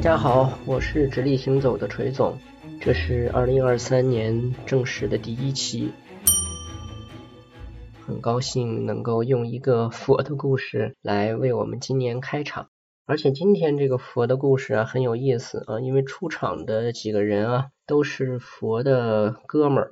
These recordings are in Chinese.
大家好，我是直立行走的锤总，这是二零二三年正式的第一期，很高兴能够用一个佛的故事来为我们今年开场，而且今天这个佛的故事啊很有意思啊，因为出场的几个人啊都是佛的哥们儿，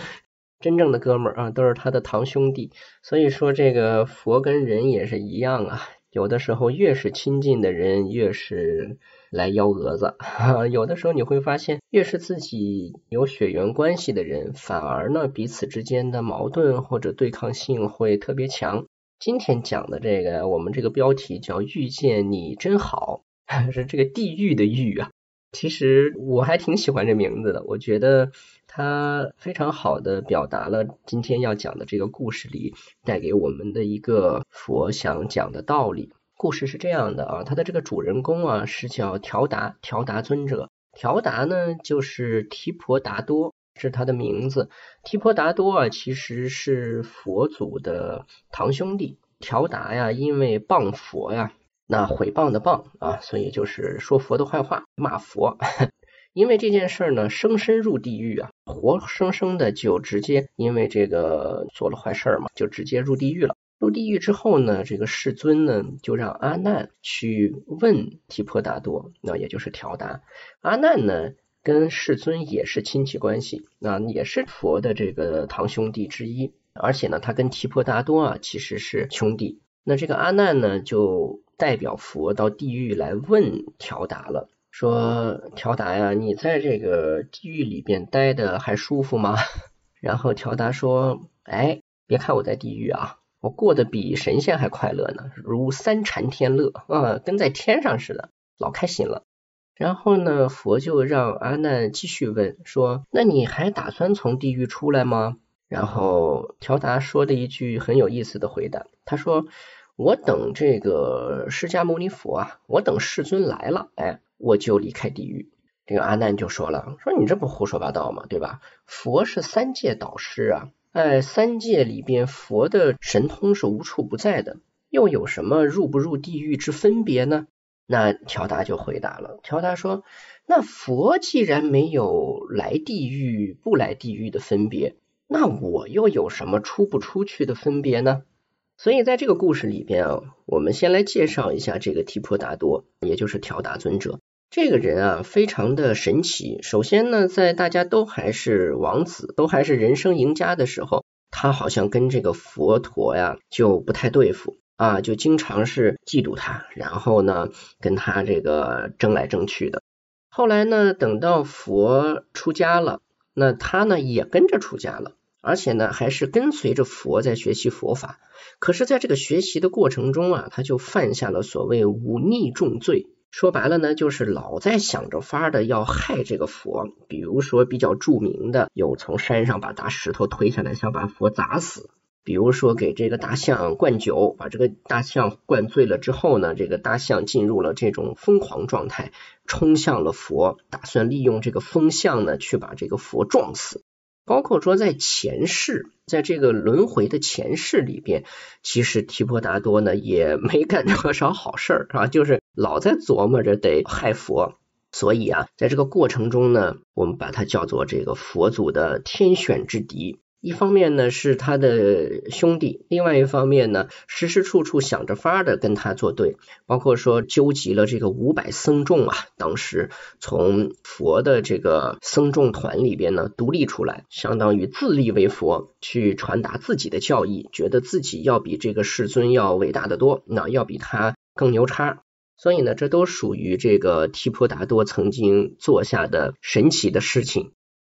真正的哥们儿啊都是他的堂兄弟，所以说这个佛跟人也是一样啊。有的时候越是亲近的人，越是来幺蛾子；有的时候你会发现，越是自己有血缘关系的人，反而呢彼此之间的矛盾或者对抗性会特别强。今天讲的这个，我们这个标题叫“遇见你真好”，是这个地狱的狱啊。其实我还挺喜欢这名字的，我觉得它非常好的表达了今天要讲的这个故事里带给我们的一个佛想讲的道理。故事是这样的啊，他的这个主人公啊是叫调达，调达尊者。调达呢就是提婆达多是他的名字。提婆达多啊其实是佛祖的堂兄弟。调达呀，因为谤佛呀。那毁谤的谤啊，所以就是说佛的坏话，骂佛。因为这件事呢，生身入地狱啊，活生生的就直接因为这个做了坏事嘛，就直接入地狱了。入地狱之后呢，这个世尊呢就让阿难去问提婆达多，那也就是调达。阿难呢跟世尊也是亲戚关系，那也是佛的这个堂兄弟之一，而且呢他跟提婆达多啊其实是兄弟。那这个阿难呢就。代表佛到地狱来问调达了，说调达呀，你在这个地狱里边待的还舒服吗？然后调达说，哎，别看我在地狱啊，我过得比神仙还快乐呢，如三禅天乐啊，跟在天上似的，老开心了。然后呢，佛就让阿难继续问，说，那你还打算从地狱出来吗？然后调达说的一句很有意思的回答，他说。我等这个释迦牟尼佛啊，我等世尊来了，哎，我就离开地狱。这个阿难就说了，说你这不胡说八道吗？对吧？佛是三界导师啊，哎，三界里边佛的神通是无处不在的，又有什么入不入地狱之分别呢？那调达就回答了，调达说，那佛既然没有来地狱不来地狱的分别，那我又有什么出不出去的分别呢？所以在这个故事里边啊，我们先来介绍一下这个提婆达多，也就是调达尊者。这个人啊，非常的神奇。首先呢，在大家都还是王子，都还是人生赢家的时候，他好像跟这个佛陀呀就不太对付啊，就经常是嫉妒他，然后呢跟他这个争来争去的。后来呢，等到佛出家了，那他呢也跟着出家了。而且呢，还是跟随着佛在学习佛法。可是，在这个学习的过程中啊，他就犯下了所谓忤逆重罪。说白了呢，就是老在想着法的要害这个佛。比如说，比较著名的有从山上把大石头推下来，想把佛砸死；比如说给这个大象灌酒，把这个大象灌醉了之后呢，这个大象进入了这种疯狂状态，冲向了佛，打算利用这个风向呢，去把这个佛撞死。包括说在前世，在这个轮回的前世里边，其实提婆达多呢也没干多少好事儿啊，就是老在琢磨着得害佛，所以啊，在这个过程中呢，我们把它叫做这个佛祖的天选之敌。一方面呢是他的兄弟，另外一方面呢时时处处想着法的跟他作对，包括说纠集了这个五百僧众啊，当时从佛的这个僧众团里边呢独立出来，相当于自立为佛，去传达自己的教义，觉得自己要比这个世尊要伟大的多，那要比他更牛叉，所以呢这都属于这个提婆达多曾经做下的神奇的事情。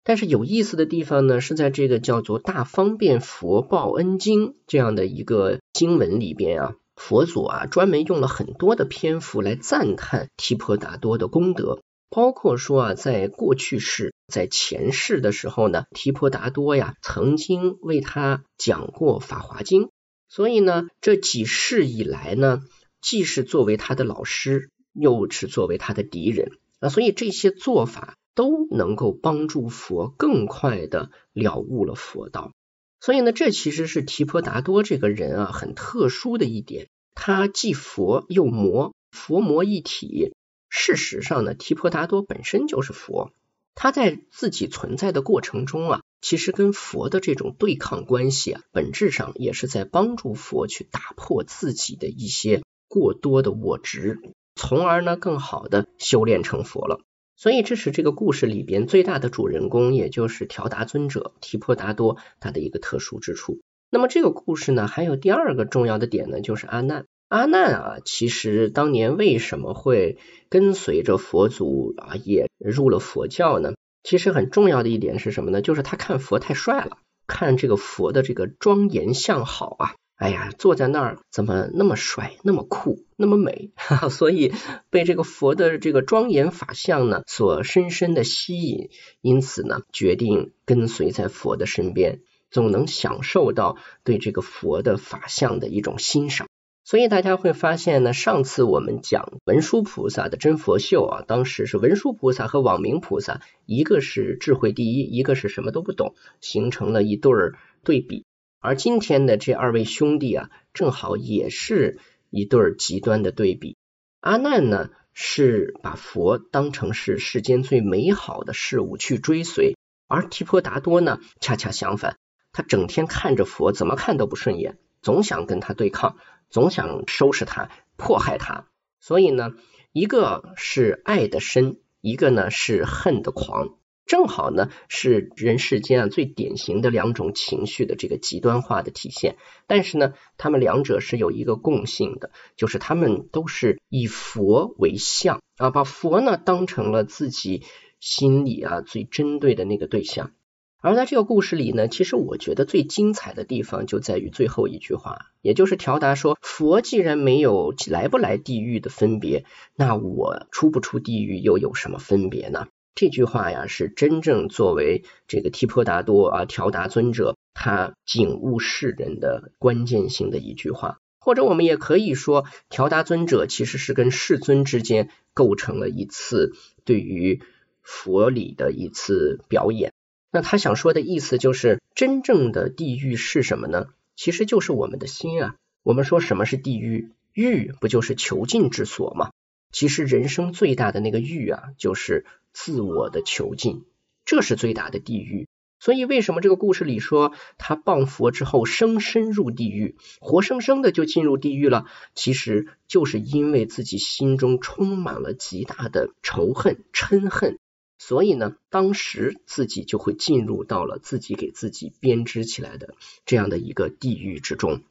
但是有意思的地方呢，是在这个叫做《大方便佛报恩经》这样的一个经文里边啊，佛祖啊专门用了很多的篇幅来赞叹提婆达多的功德，包括说啊，在过去世、在前世的时候呢，提婆达多呀曾经为他讲过《法华经》，所以呢，这几世以来呢，既是作为他的老师，又是作为他的敌人。啊，所以这些做法。都能够帮助佛更快的了悟了佛道，所以呢，这其实是提婆达多这个人啊很特殊的一点，他既佛又魔，佛魔一体，事实上呢，提婆达多本身就是佛，他在自己存在的过程中啊，其实跟佛的这种对抗关系啊，本质上也是在帮助佛去打破自己的一些过多的我执，从而呢更好的修炼成佛了。所以这是这个故事里边最大的主人公，也就是调达尊者提婆达多他的一个特殊之处。那么这个故事呢，还有第二个重要的点呢，就是阿难。阿难啊，其实当年为什么会跟随着佛祖啊，也入了佛教呢？其实很重要的一点是什么呢？就是他看佛太帅了，看这个佛的这个庄严相好啊。哎呀，坐在那儿怎么那么帅、那么酷、那么美？哈哈，所以被这个佛的这个庄严法相呢所深深的吸引，因此呢决定跟随在佛的身边，总能享受到对这个佛的法相的一种欣赏。所以大家会发现呢，上次我们讲文殊菩萨的真佛秀啊，当时是文殊菩萨和网明菩萨，一个是智慧第一，一个是什么都不懂，形成了一对儿对比。而今天的这二位兄弟啊，正好也是一对极端的对比。阿难呢，是把佛当成是世间最美好的事物去追随，而提婆达多呢，恰恰相反，他整天看着佛，怎么看都不顺眼，总想跟他对抗，总想收拾他、迫害他。所以呢，一个是爱的深，一个呢是恨的狂。正好呢，是人世间啊最典型的两种情绪的这个极端化的体现。但是呢，他们两者是有一个共性的，就是他们都是以佛为相啊，把佛呢当成了自己心里啊最针对的那个对象。而在这个故事里呢，其实我觉得最精彩的地方就在于最后一句话，也就是条达说：“佛既然没有来不来地狱的分别，那我出不出地狱又有什么分别呢？”这句话呀，是真正作为这个提婆达多啊，调达尊者他警悟世人的关键性的一句话，或者我们也可以说，调达尊者其实是跟世尊之间构成了一次对于佛理的一次表演。那他想说的意思就是，真正的地狱是什么呢？其实就是我们的心啊。我们说什么是地狱？狱不就是囚禁之所吗？其实人生最大的那个狱啊，就是。自我的囚禁，这是最大的地狱。所以，为什么这个故事里说他谤佛之后生生入地狱，活生生的就进入地狱了？其实就是因为自己心中充满了极大的仇恨、嗔恨，所以呢，当时自己就会进入到了自己给自己编织起来的这样的一个地狱之中。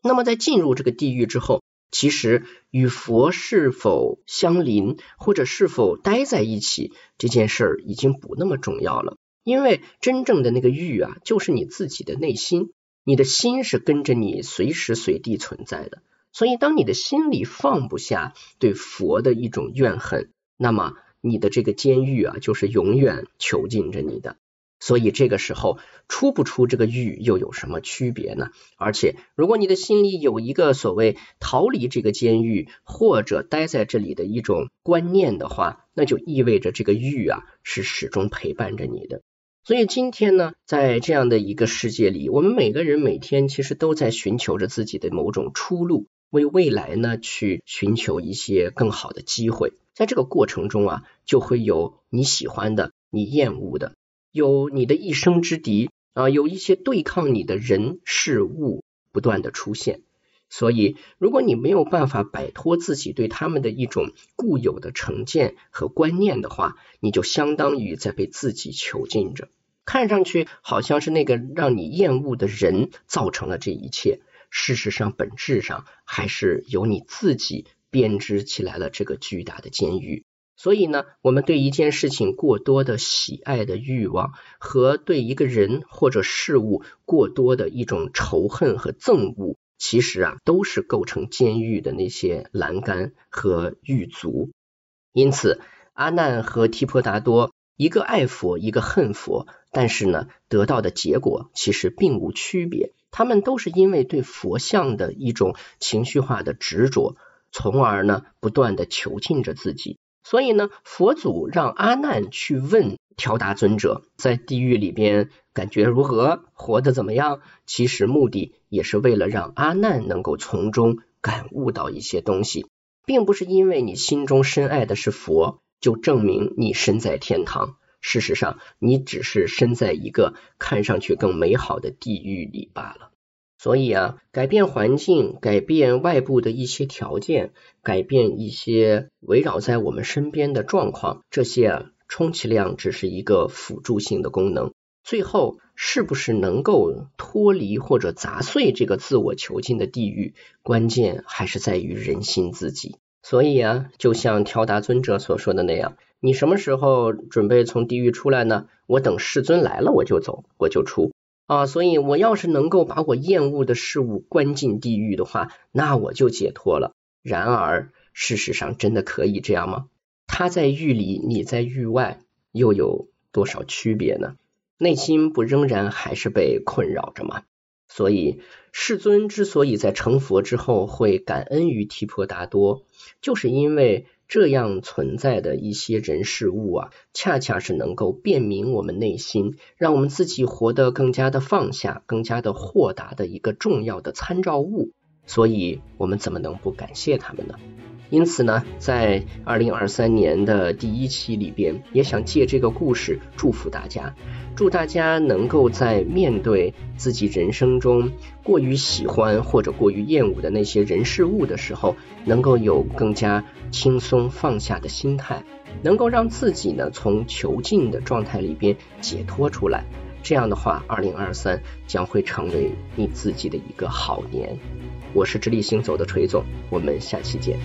那么，在进入这个地狱之后，其实与佛是否相邻，或者是否待在一起，这件事儿已经不那么重要了。因为真正的那个欲啊，就是你自己的内心，你的心是跟着你随时随地存在的。所以，当你的心里放不下对佛的一种怨恨，那么你的这个监狱啊，就是永远囚禁着你的。所以这个时候出不出这个狱又有什么区别呢？而且如果你的心里有一个所谓逃离这个监狱或者待在这里的一种观念的话，那就意味着这个狱啊是始终陪伴着你的。所以今天呢，在这样的一个世界里，我们每个人每天其实都在寻求着自己的某种出路，为未来呢去寻求一些更好的机会。在这个过程中啊，就会有你喜欢的，你厌恶的。有你的一生之敌啊，有一些对抗你的人事物不断的出现，所以如果你没有办法摆脱自己对他们的一种固有的成见和观念的话，你就相当于在被自己囚禁着。看上去好像是那个让你厌恶的人造成了这一切，事实上本质上还是由你自己编织起来了这个巨大的监狱。所以呢，我们对一件事情过多的喜爱的欲望，和对一个人或者事物过多的一种仇恨和憎恶，其实啊，都是构成监狱的那些栏杆和狱卒。因此，阿难和提婆达多，一个爱佛，一个恨佛，但是呢，得到的结果其实并无区别。他们都是因为对佛像的一种情绪化的执着，从而呢，不断的囚禁着自己。所以呢，佛祖让阿难去问调达尊者，在地狱里边感觉如何，活得怎么样？其实目的也是为了让阿难能够从中感悟到一些东西。并不是因为你心中深爱的是佛，就证明你身在天堂。事实上，你只是身在一个看上去更美好的地狱里罢了。所以啊，改变环境，改变外部的一些条件，改变一些围绕在我们身边的状况，这些啊，充其量只是一个辅助性的功能。最后，是不是能够脱离或者砸碎这个自我囚禁的地狱，关键还是在于人心自己。所以啊，就像调达尊者所说的那样，你什么时候准备从地狱出来呢？我等世尊来了，我就走，我就出。啊，所以我要是能够把我厌恶的事物关进地狱的话，那我就解脱了。然而，事实上真的可以这样吗？他在狱里，你在狱外，又有多少区别呢？内心不仍然还是被困扰着吗？所以，世尊之所以在成佛之后会感恩于提婆达多，就是因为。这样存在的一些人事物啊，恰恰是能够辨明我们内心，让我们自己活得更加的放下、更加的豁达的一个重要的参照物。所以，我们怎么能不感谢他们呢？因此呢，在二零二三年的第一期里边，也想借这个故事祝福大家，祝大家能够在面对自己人生中过于喜欢或者过于厌恶的那些人事物的时候，能够有更加轻松放下的心态，能够让自己呢从囚禁的状态里边解脱出来。这样的话，二零二三将会成为你自己的一个好年。我是直立行走的锤总，我们下期见。